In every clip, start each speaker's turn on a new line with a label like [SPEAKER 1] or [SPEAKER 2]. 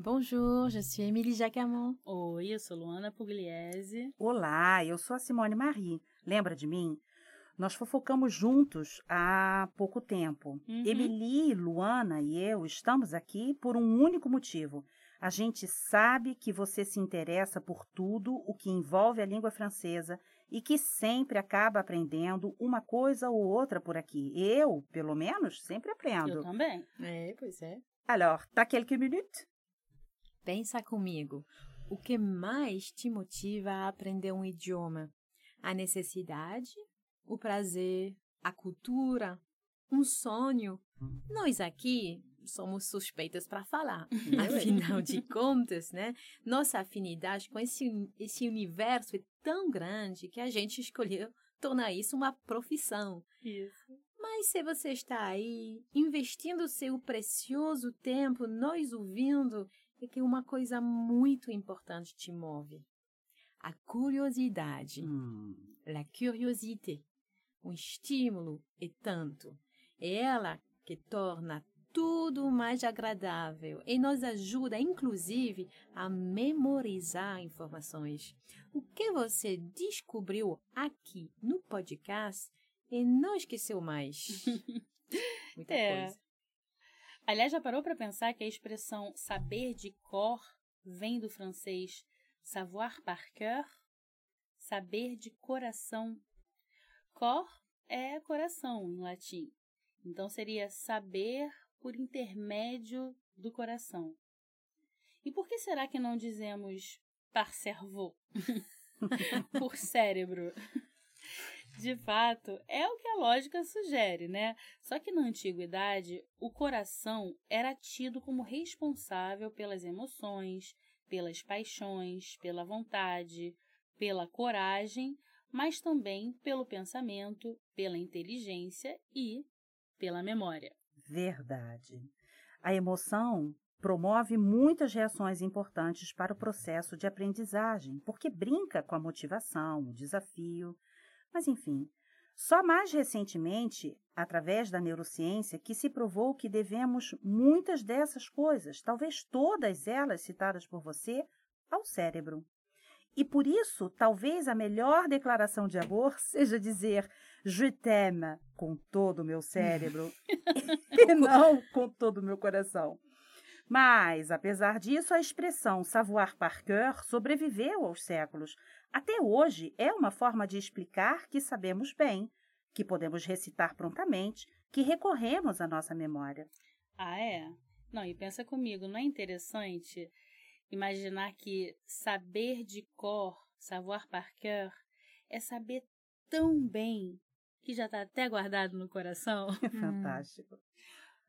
[SPEAKER 1] Bonjour, je suis Émilie Jacamon.
[SPEAKER 2] Oi, eu sou Luana Pugliese.
[SPEAKER 3] Olá, eu sou a Simone Marie. Lembra de mim? Nós fofocamos juntos há pouco tempo.
[SPEAKER 2] Uhum.
[SPEAKER 3] Emily, Luana e eu estamos aqui por um único motivo. A gente sabe que você se interessa por tudo o que envolve a língua francesa e que sempre acaba aprendendo uma coisa ou outra por aqui. Eu, pelo menos, sempre
[SPEAKER 2] Eu
[SPEAKER 3] aprendo.
[SPEAKER 2] também.
[SPEAKER 1] É, pois é.
[SPEAKER 3] Alors, t'as quelques minutes?
[SPEAKER 1] Pensa comigo. O que mais te motiva a aprender um idioma? A necessidade, o prazer, a cultura, um sonho? Nós aqui somos suspeitas para falar. Afinal de contas, né? Nossa afinidade com esse, esse universo é tão grande que a gente escolheu tornar isso uma profissão.
[SPEAKER 2] Isso.
[SPEAKER 1] Mas se você está aí investindo seu precioso tempo, nós ouvindo, é que uma coisa muito importante te move. A curiosidade.
[SPEAKER 3] Hum,
[SPEAKER 1] La curiosité. Um estímulo e tanto. É ela que torna tudo mais agradável e nos ajuda, inclusive, a memorizar informações. O que você descobriu aqui no podcast e não esqueceu mais. Muita
[SPEAKER 2] É.
[SPEAKER 1] coisa.
[SPEAKER 2] Aliás, já parou para pensar que a expressão saber de cor vem do francês savoir par cœur? Saber de coração. Cor é coração em latim. Então seria saber por intermédio do coração. E por que será que não dizemos par cerveau? por cérebro. De fato, é o que a lógica sugere, né? Só que na antiguidade, o coração era tido como responsável pelas emoções, pelas paixões, pela vontade, pela coragem, mas também pelo pensamento, pela inteligência e pela memória.
[SPEAKER 3] Verdade. A emoção promove muitas reações importantes para o processo de aprendizagem, porque brinca com a motivação, o desafio. Mas, enfim, só mais recentemente, através da neurociência, que se provou que devemos muitas dessas coisas, talvez todas elas citadas por você, ao cérebro. E por isso, talvez a melhor declaração de amor seja dizer je t'aime com todo o meu cérebro e não com todo o meu coração. Mas, apesar disso, a expressão savoir par cœur sobreviveu aos séculos. Até hoje é uma forma de explicar que sabemos bem, que podemos recitar prontamente, que recorremos à nossa memória.
[SPEAKER 2] Ah, é? Não, e pensa comigo, não é interessante imaginar que saber de cor, savoir par cœur, é saber tão bem que já está até guardado no coração?
[SPEAKER 3] Fantástico.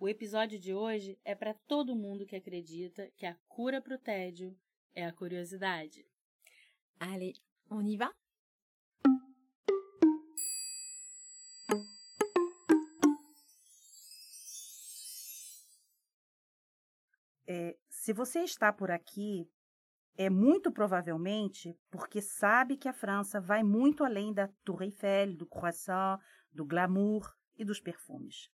[SPEAKER 2] O episódio de hoje é para todo mundo que acredita que a cura para o tédio é a curiosidade.
[SPEAKER 1] Allez, on y va?
[SPEAKER 3] É, se você está por aqui, é muito provavelmente porque sabe que a França vai muito além da Tour Eiffel, do croissant, do glamour e dos perfumes.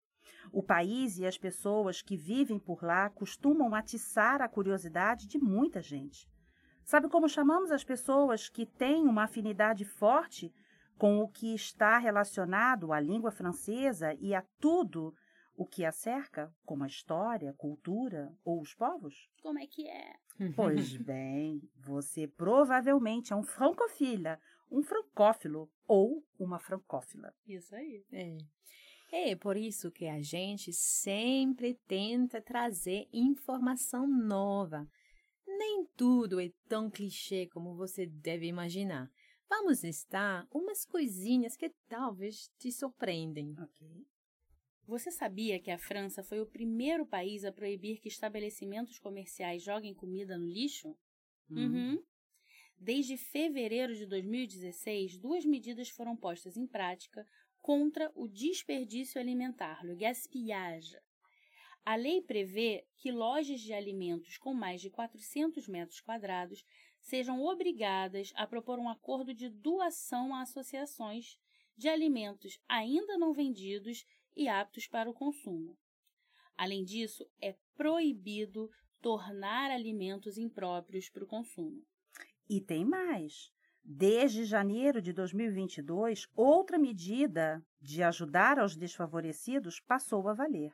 [SPEAKER 3] O país e as pessoas que vivem por lá costumam atiçar a curiosidade de muita gente. Sabe como chamamos as pessoas que têm uma afinidade forte com o que está relacionado à língua francesa e a tudo o que a cerca, como a história, a cultura ou os povos?
[SPEAKER 2] Como é que é?
[SPEAKER 3] Pois bem, você provavelmente é um francofila, um francófilo ou uma francófila.
[SPEAKER 2] Isso aí.
[SPEAKER 1] É. É por isso que a gente sempre tenta trazer informação nova. Nem tudo é tão clichê como você deve imaginar. Vamos listar umas coisinhas que talvez te surpreendem.
[SPEAKER 3] Ok.
[SPEAKER 2] Você sabia que a França foi o primeiro país a proibir que estabelecimentos comerciais joguem comida no lixo? Uhum. Desde fevereiro de 2016, duas medidas foram postas em prática contra o desperdício alimentar, le gaspillage. A lei prevê que lojas de alimentos com mais de 400 metros quadrados sejam obrigadas a propor um acordo de doação a associações de alimentos ainda não vendidos e aptos para o consumo. Além disso, é proibido tornar alimentos impróprios para o consumo.
[SPEAKER 3] E tem mais. Desde janeiro de 2022, outra medida de ajudar aos desfavorecidos passou a valer.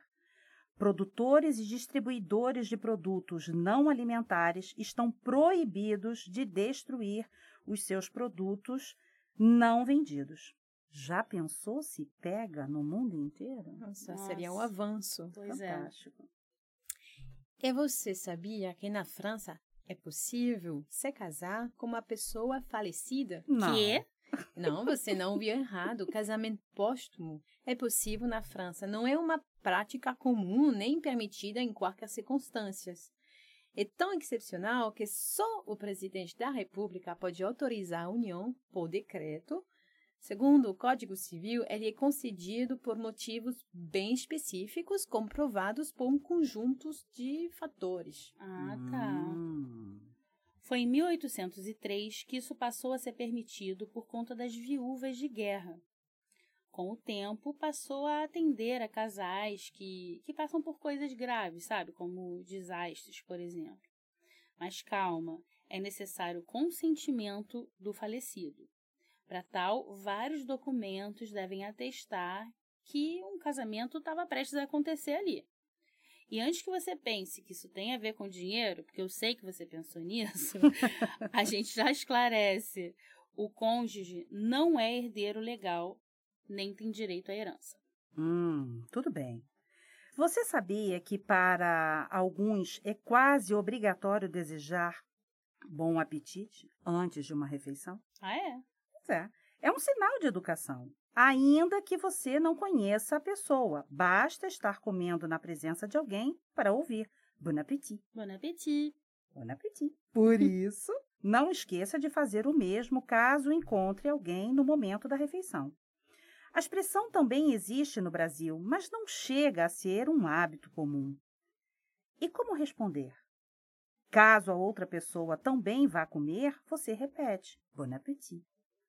[SPEAKER 3] Produtores e distribuidores de produtos não alimentares estão proibidos de destruir os seus produtos não vendidos. Já pensou se pega no mundo inteiro?
[SPEAKER 1] Nossa,
[SPEAKER 2] Nossa.
[SPEAKER 1] seria um avanço.
[SPEAKER 2] Pois é.
[SPEAKER 3] Fantástico.
[SPEAKER 1] E você sabia que na França é possível se casar com uma pessoa falecida?
[SPEAKER 3] Não.
[SPEAKER 2] Que?
[SPEAKER 1] Não, você não viu errado. Casamento póstumo é possível na França. Não é uma prática comum nem permitida em qualquer circunstâncias. É tão excepcional que só o presidente da República pode autorizar a união por decreto. Segundo o Código Civil, ele é concedido por motivos bem específicos, comprovados por um conjunto de fatores.
[SPEAKER 2] Ah, tá.
[SPEAKER 3] Hum.
[SPEAKER 2] Foi em 1803 que isso passou a ser permitido por conta das viúvas de guerra. Com o tempo, passou a atender a casais que, que passam por coisas graves, sabe? Como desastres, por exemplo. Mas calma, é necessário o consentimento do falecido. Para tal, vários documentos devem atestar que um casamento estava prestes a acontecer ali. E antes que você pense que isso tem a ver com dinheiro, porque eu sei que você pensou nisso, a gente já esclarece. O cônjuge não é herdeiro legal, nem tem direito à herança.
[SPEAKER 3] Hum, tudo bem. Você sabia que para alguns é quase obrigatório desejar bom apetite antes de uma refeição?
[SPEAKER 2] Ah, é?
[SPEAKER 3] É. É um sinal de educação. Ainda que você não conheça a pessoa, basta estar comendo na presença de alguém para ouvir. Bon appétit.
[SPEAKER 2] Bon appétit.
[SPEAKER 3] Bon appétit. Por isso, não esqueça de fazer o mesmo caso encontre alguém no momento da refeição. A expressão também existe no Brasil, mas não chega a ser um hábito comum. E como responder? Caso a outra pessoa também vá comer, você repete bon appétit.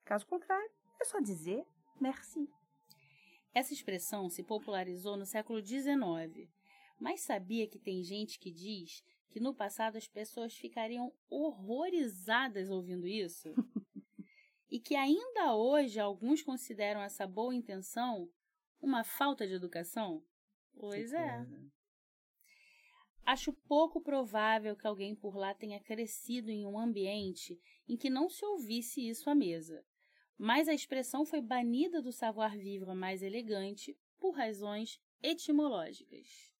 [SPEAKER 3] Caso contrário, é só dizer merci.
[SPEAKER 2] Essa expressão se popularizou no século XIX, mas sabia que tem gente que diz que no passado as pessoas ficariam horrorizadas ouvindo isso? e que ainda hoje alguns consideram essa boa intenção uma falta de educação? Pois é. Acho pouco provável que alguém por lá tenha crescido em um ambiente em que não se ouvisse isso à mesa. Mas a expressão foi banida do savoir-vivre mais elegante por razões etimológicas.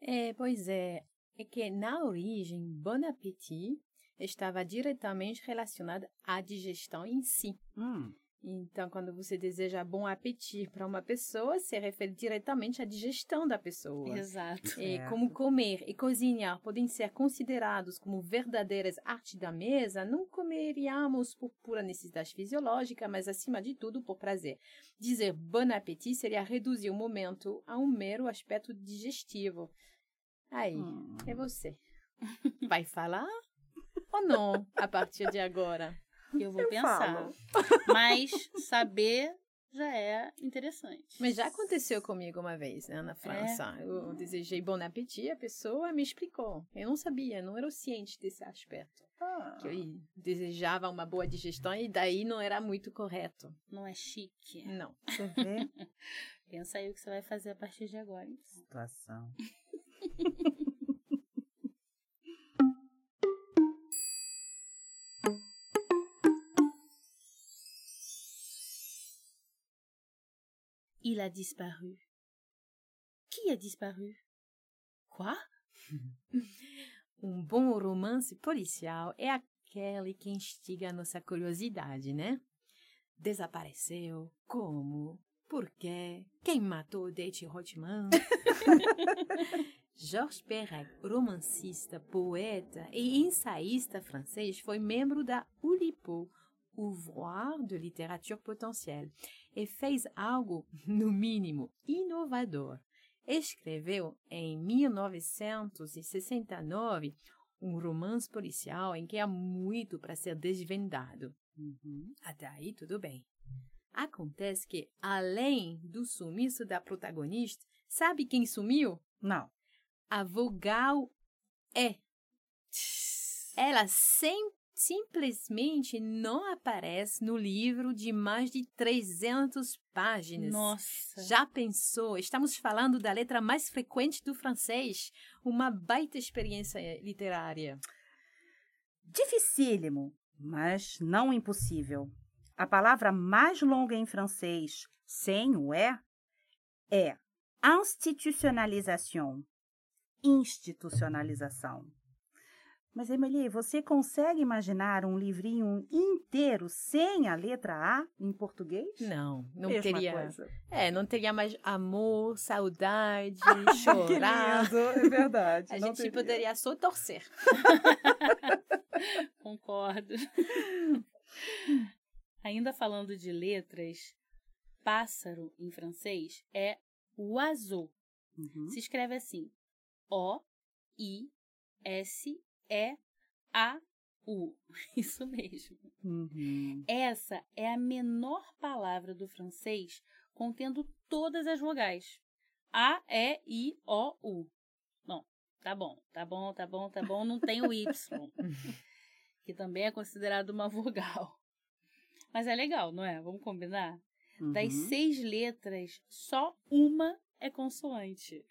[SPEAKER 1] É, pois é. É que na origem, bon appétit estava diretamente relacionada à digestão em si.
[SPEAKER 3] Hum,
[SPEAKER 1] Então, quando você deseja bom apetite para uma pessoa, se refere diretamente à digestão da pessoa.
[SPEAKER 2] Exato.
[SPEAKER 1] E como comer e cozinhar podem ser considerados como verdadeiras artes da mesa, não comeríamos por pura necessidade fisiológica, mas acima de tudo por prazer. Dizer bon appétit seria reduzir o momento a um mero aspecto digestivo. Aí,
[SPEAKER 3] hum.
[SPEAKER 1] é você. Vai falar ou não a partir de agora?
[SPEAKER 2] Eu vou
[SPEAKER 3] Eu
[SPEAKER 2] pensar.
[SPEAKER 3] falo.
[SPEAKER 2] Mas saber já é interessante.
[SPEAKER 1] Mas já aconteceu comigo uma vez, né, na França. Eu desejei bon appétit, a pessoa me explicou. Eu não sabia, não era ciente desse aspecto.
[SPEAKER 3] Ah,
[SPEAKER 1] Que eu desejava uma boa digestão e daí não era muito correto.
[SPEAKER 2] Não é chique.
[SPEAKER 1] Não.
[SPEAKER 3] você vê
[SPEAKER 2] Pensa aí o que você vai fazer a partir de agora. então.
[SPEAKER 3] situação.
[SPEAKER 2] Il a disparu. Qui a disparu? Quoi?
[SPEAKER 1] Um bom romance policial é aquele que instiga a nossa curiosidade, né? desapareceu, como, por quê, quem matou Dete Rothman. Georges Perec, romancista, poeta e ensaísta francês, foi membro da ULIPO, Ouvroir de Littérature Potentielle, e fez algo, no mínimo, inovador. Escreveu, em 1969, um romance policial em que há muito para ser desvendado.
[SPEAKER 3] Uhum.
[SPEAKER 1] Até aí, tudo bem. Acontece que, além do sumiço da protagonista, sabe quem sumiu?
[SPEAKER 3] Não.
[SPEAKER 1] A vogal E. Ela sem, simplesmente não aparece no livro de mais de 300 páginas.
[SPEAKER 2] Nossa.
[SPEAKER 1] Já pensou? Estamos falando da letra mais frequente do francês. Uma baita experiência literária.
[SPEAKER 3] Dificílimo, mas não impossível. A palavra mais longa em francês, sem o é, é institucionalização. Institucionalização. Mas, Emily, você consegue imaginar um livrinho inteiro sem a letra A em português?
[SPEAKER 1] Não, não
[SPEAKER 3] Mesma
[SPEAKER 1] teria.
[SPEAKER 3] coisa.
[SPEAKER 1] É, não teria mais amor, saudade,
[SPEAKER 3] Que
[SPEAKER 1] chorar.
[SPEAKER 3] lindo, é verdade.
[SPEAKER 1] A
[SPEAKER 3] não
[SPEAKER 1] gente
[SPEAKER 3] teria.
[SPEAKER 1] poderia só torcer.
[SPEAKER 2] Concordo. Ainda falando de letras, pássaro em francês é oiseau.
[SPEAKER 3] Uhum.
[SPEAKER 2] Se escreve assim: O E A U. Isso mesmo.
[SPEAKER 3] Uhum.
[SPEAKER 2] Essa é a menor palavra do francês contendo todas as vogais. A, E, I, O, U. Bom, tá bom, tá bom, tá bom, tá bom. Não tem o Y, que também é considerado uma vogal. Mas é legal, não é? Vamos combinar? Das
[SPEAKER 3] Uhum.
[SPEAKER 2] seis letras, só uma é consoante.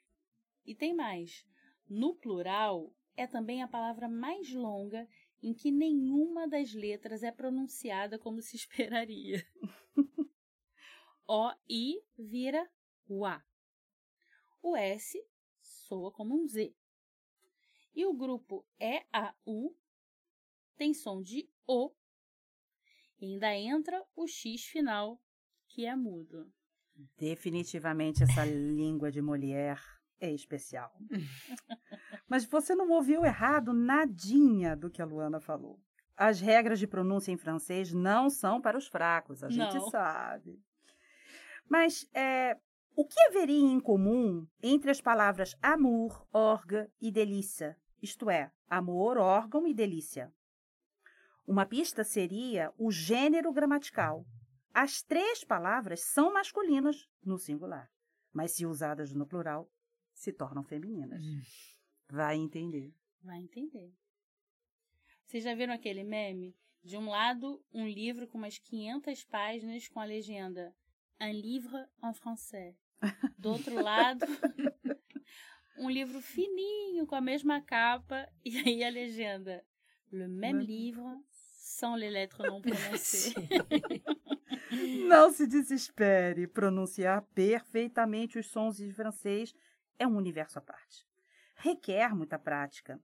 [SPEAKER 2] E tem mais. No plural, é também a palavra mais longa em que nenhuma das letras é pronunciada como se esperaria. O, I vira UA. O S soa como um Z. E o grupo EAU tem som de O. E ainda entra o X final, que é mudo.
[SPEAKER 3] Definitivamente essa língua de Molière é especial. Mas você não ouviu errado nadinha do que a Luana falou. As regras de pronúncia em francês não são para os fracos, a gente
[SPEAKER 2] Não.
[SPEAKER 3] sabe. Mas é, o que haveria em comum entre as palavras amour, orgue e delícia? Isto é, amor, órgão e delícia. Uma pista seria o gênero gramatical. As três palavras são masculinas no singular, mas se usadas no plural, se tornam femininas. Vai entender.
[SPEAKER 2] Vai entender. Vocês já viram aquele meme? De um lado, um livro com umas 500 páginas com a legenda Un livre en français. Do outro lado, um livro fininho com a mesma capa e aí a legenda Le même livre sans les lettres non prononcées.
[SPEAKER 3] Não se desespere. Pronunciar perfeitamente os sons em francês é um universo à parte. Requer muita prática.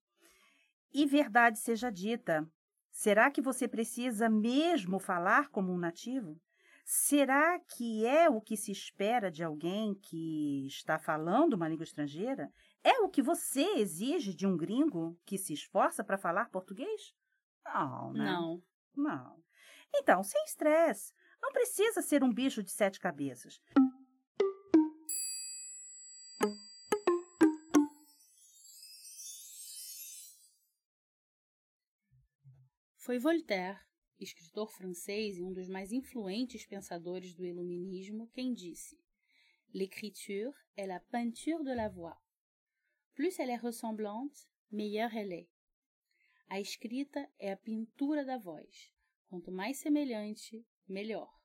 [SPEAKER 3] E verdade seja dita, será que você precisa mesmo falar como um nativo? Será que é o que se espera de alguém que está falando uma língua estrangeira? É o que você exige de um gringo que se esforça para falar português? Não, né?
[SPEAKER 2] Não.
[SPEAKER 3] Não. Então, sem estresse. Não precisa ser um bicho de sete cabeças.
[SPEAKER 2] Foi Voltaire, escritor francês e um dos mais influentes pensadores do iluminismo, quem disse: L'écriture est la peinture de la voix. Plus elle est ressemblante, meilleure elle est. A escrita é a pintura da voz. Quanto mais semelhante, melhor.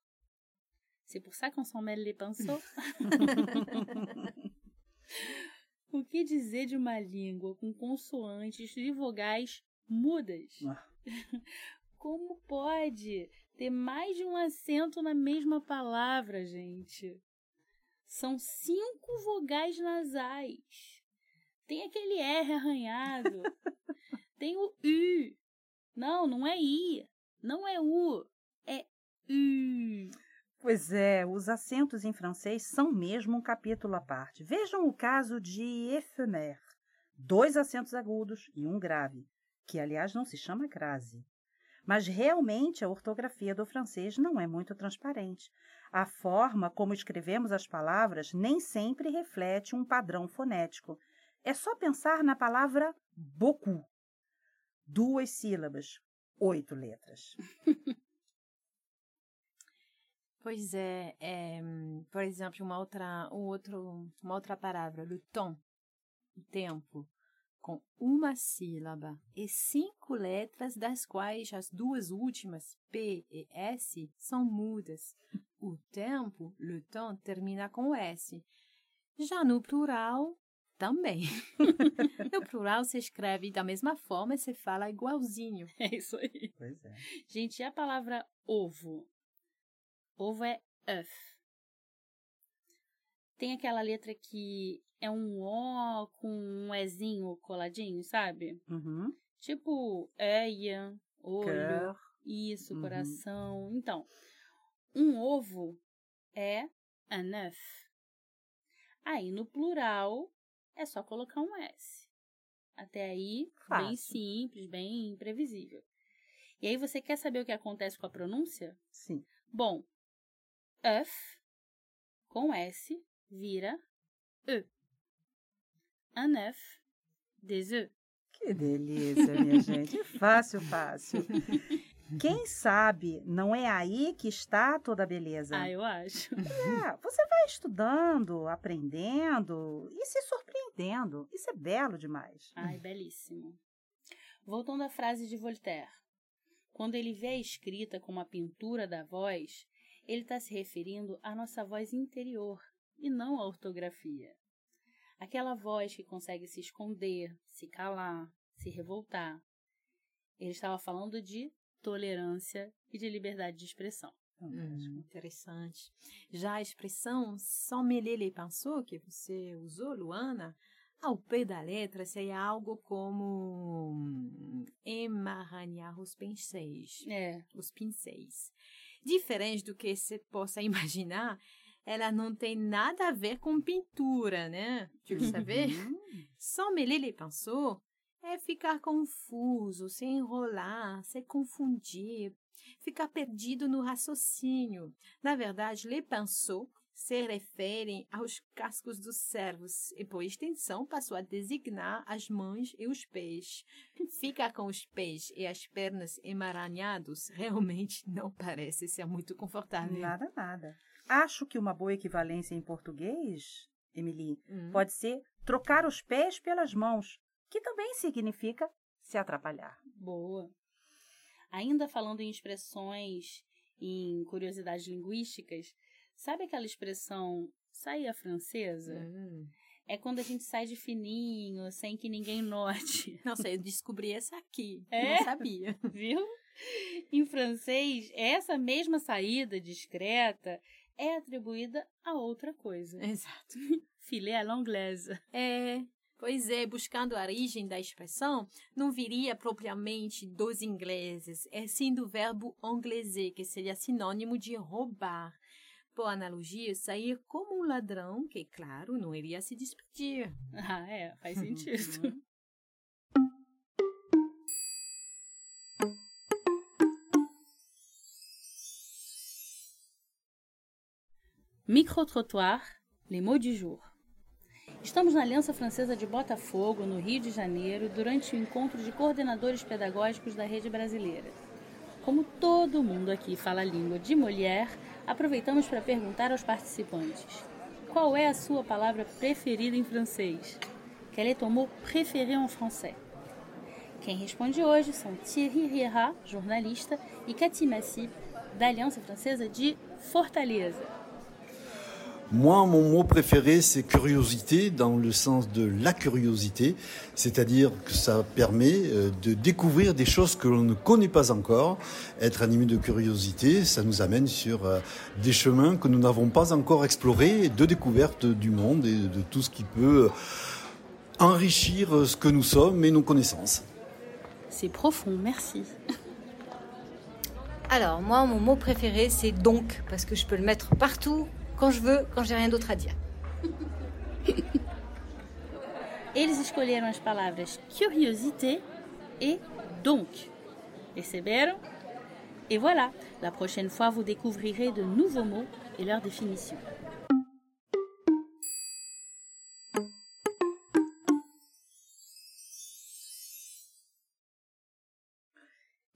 [SPEAKER 2] C'est pour ça qu'on s'en mêle les pinceaux. o que dizer de uma língua com consoantes e vogais mudas?
[SPEAKER 3] Ah.
[SPEAKER 2] Como pode ter mais de um acento na mesma palavra, gente? São cinco vogais nasais. Tem aquele R arranhado. Tem o U. Não, não é I. Não é U. É U.
[SPEAKER 3] Pois é, os acentos em francês são mesmo um capítulo à parte. Vejam o caso de éphémère. Dois acentos agudos e um grave, que aliás não se chama crase. Mas realmente a ortografia do francês não é muito transparente. A forma como escrevemos as palavras nem sempre reflete um padrão fonético. É só pensar na palavra beaucoup. Duas sílabas, oito letras.
[SPEAKER 1] Pois é, é, por exemplo, uma outra, um outro, uma outra palavra, le temps, o tempo, com uma sílaba e cinco letras, das quais as duas últimas, P e S, são mudas. O tempo, le temps, termina com S. Já no plural, também. no plural se escreve da mesma forma e se fala igualzinho.
[SPEAKER 2] É isso aí.
[SPEAKER 3] Pois é.
[SPEAKER 2] Gente, e a palavra ovo? Ovo é œuf. Tem aquela letra que é um O com um Ezinho coladinho, sabe?
[SPEAKER 3] Uhum.
[SPEAKER 2] Tipo, eia, olho,
[SPEAKER 3] Cœur.
[SPEAKER 2] isso,
[SPEAKER 3] Uhum.
[SPEAKER 2] coração. Então, um ovo é un œuf. Aí, no plural, é só colocar um S. Até aí, bem
[SPEAKER 3] Fácil.
[SPEAKER 2] simples, bem previsível. E aí, você quer saber o que acontece com a pronúncia?
[SPEAKER 3] Sim.
[SPEAKER 2] Bom, œuf com S vira E. Un œuf, des œufs.
[SPEAKER 3] Que delícia, minha gente. Fácil, fácil. Quem sabe não é aí que está toda a beleza.
[SPEAKER 2] Ah, eu acho.
[SPEAKER 3] É, você vai estudando, aprendendo e se surpreendendo. Isso é belo demais.
[SPEAKER 2] Ai, belíssimo. Voltando à frase de Voltaire. Quando ele vê a escrita como a pintura da voz, ele está se referindo à nossa voz interior e não à ortografia. Aquela voz que consegue se esconder, se calar, se revoltar. Ele estava falando de tolerância e de liberdade de expressão.
[SPEAKER 1] Hum, interessante. Já a expressão sommelier les pinceaux que você usou, Luana, ao pé da letra seria algo como hum, emaranhar os pincéis.
[SPEAKER 2] É,
[SPEAKER 1] Os pincéis. Diferente do que você possa imaginar, ela não tem nada a ver com pintura, né? Tu saber?
[SPEAKER 3] Hum,
[SPEAKER 1] Sommelier les pinceaux é ficar confuso, se enrolar, se confundir, ficar perdido no raciocínio. Na verdade, les pinceaux se referem aos cascos dos servos e, por extensão, passou a designar as mãos e os pés. Ficar com os pés e as pernas emaranhados realmente não parece ser muito confortável.
[SPEAKER 3] Nada, nada. Acho que uma boa equivalência em português, Emily,
[SPEAKER 1] Hum.
[SPEAKER 3] pode ser trocar os pés pelas mãos, que também significa se atrapalhar.
[SPEAKER 2] boa. Ainda falando em expressões, em curiosidades linguísticas, sabe aquela expressão saia francesa?
[SPEAKER 1] Hum.
[SPEAKER 2] É quando a gente sai de fininho, sem que ninguém note.
[SPEAKER 1] Nossa, eu descobri essa aqui.
[SPEAKER 2] É?
[SPEAKER 1] Não sabia.
[SPEAKER 2] Viu? Em francês, essa mesma saída discreta é atribuída a outra coisa.
[SPEAKER 1] Exato.
[SPEAKER 2] Filé à l'anglaise.
[SPEAKER 1] É, pois é, buscando a origem da expressão, não viria propriamente dos ingleses, é sim do verbo angleser, que seria sinônimo de roubar. Por analogia, sair como um ladrão, que, claro, não iria se despedir.
[SPEAKER 2] Ah, é, faz sentido. Micro-trottoir, les mots du jour. Estamos na Aliança Francesa de Botafogo, no Rio de Janeiro, durante o encontro de coordenadores pedagógicos da rede brasileira. Como todo mundo aqui fala a língua de Molière, aproveitamos para perguntar aos participantes: qual é a sua palavra preferida em francês? Quel est ton mot préféré en français? Quem responde hoje são Thierry Riera, jornalista, e Cathy Massy, da Aliança Francesa de Fortaleza.
[SPEAKER 4] Moi, mon mot préféré, c'est curiosité, dans le sens de la curiosité, c'est-à-dire que ça permet euh, de découvrir des choses que l'on ne connaît pas encore. Être animé de curiosité, ça nous amène sur euh, des chemins que nous n'avons pas encore explorés, de découverte du monde et de tout ce qui peut enrichir euh, ce que nous sommes et nos connaissances.
[SPEAKER 2] C'est profond, merci.
[SPEAKER 5] Alors, moi, mon mot préféré, c'est donc, parce que je peux le mettre partout, quand je veux, quand j'ai rien d'autre à dire.
[SPEAKER 2] Eles escolheram as palavras curiosité et donc. Perceberam? Et voilà, la prochaine fois vous découvrirez de nouveaux mots et leur définition.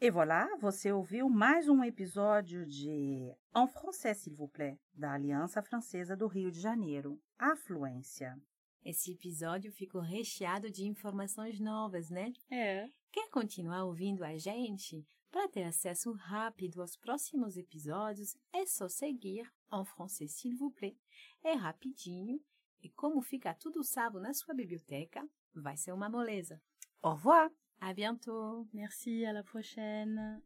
[SPEAKER 3] E voilà, você ouviu mais um episódio de En français, s'il vous plaît, da Aliança Francesa do Rio de Janeiro, Afluência.
[SPEAKER 1] Esse episódio ficou recheado de informações novas, né?
[SPEAKER 2] É.
[SPEAKER 1] Quer continuar ouvindo a gente? Para ter acesso rápido aos próximos episódios, é só seguir En français, s'il vous plaît. É rapidinho e como fica tudo salvo na sua biblioteca, vai ser uma moleza.
[SPEAKER 3] Au revoir!
[SPEAKER 1] À bientôt!
[SPEAKER 2] Merci, à la prochaine.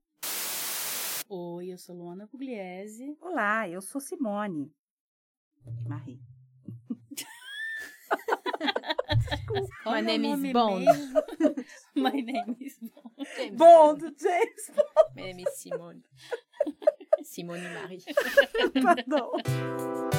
[SPEAKER 2] Oi, eu sou Luana Pugliese.
[SPEAKER 3] Olá, eu sou Simone. Marie.
[SPEAKER 1] My
[SPEAKER 2] é o
[SPEAKER 1] name is Bond.
[SPEAKER 2] My name is Bond.
[SPEAKER 1] James
[SPEAKER 3] Bond, James
[SPEAKER 1] Meu nome é Simone. Simone Marie.
[SPEAKER 3] Pardon.